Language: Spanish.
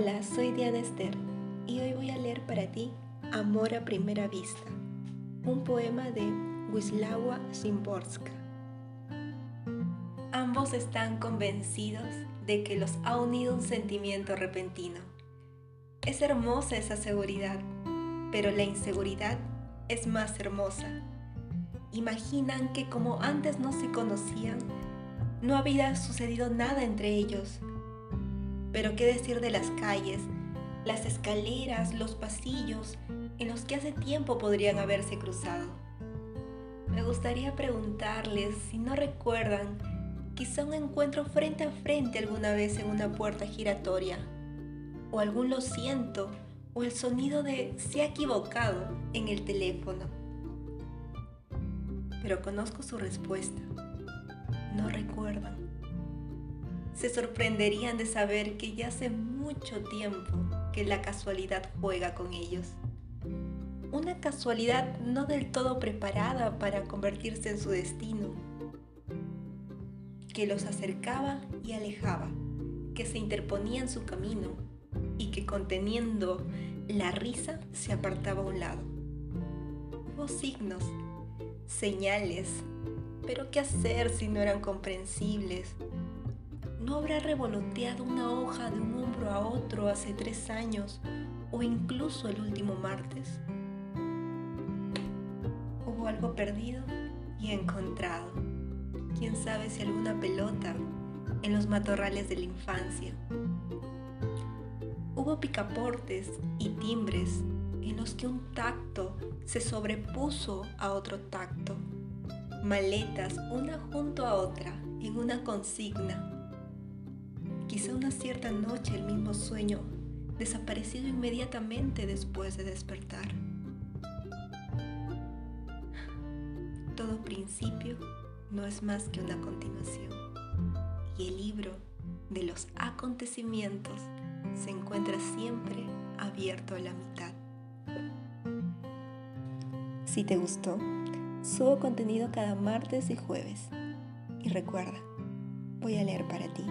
Hola, soy Diana Esther y hoy voy a leer para ti Amor a primera vista, un poema de Wisława Szymborska. Ambos están convencidos de que los ha unido un sentimiento repentino. Es hermosa esa seguridad, pero la inseguridad es más hermosa. Imaginan que como antes no se conocían, no había sucedido nada entre ellos pero qué decir de las calles, las escaleras, los pasillos en los que hace tiempo podrían haberse cruzado. Me gustaría preguntarles si no recuerdan quizá un encuentro frente a frente alguna vez en una puerta giratoria, o algún lo siento, o el sonido de se ha equivocado en el teléfono. Pero conozco su respuesta. No recuerdan se sorprenderían de saber que ya hace mucho tiempo que la casualidad juega con ellos. Una casualidad no del todo preparada para convertirse en su destino, que los acercaba y alejaba, que se interponía en su camino y que conteniendo la risa se apartaba a un lado. Hubo signos, señales, pero ¿qué hacer si no eran comprensibles? ¿No habrá revoloteado una hoja de un hombro a otro hace tres años o incluso el último martes? Hubo algo perdido y encontrado. Quién sabe si alguna pelota en los matorrales de la infancia. Hubo picaportes y timbres en los que un tacto se sobrepuso a otro tacto. Maletas una junto a otra en una consigna Quizá una cierta noche el mismo sueño, desaparecido inmediatamente después de despertar. Todo principio no es más que una continuación y el libro de los acontecimientos se encuentra siempre abierto a la mitad. Si te gustó, subo contenido cada martes y jueves. Y recuerda, voy a leer para ti.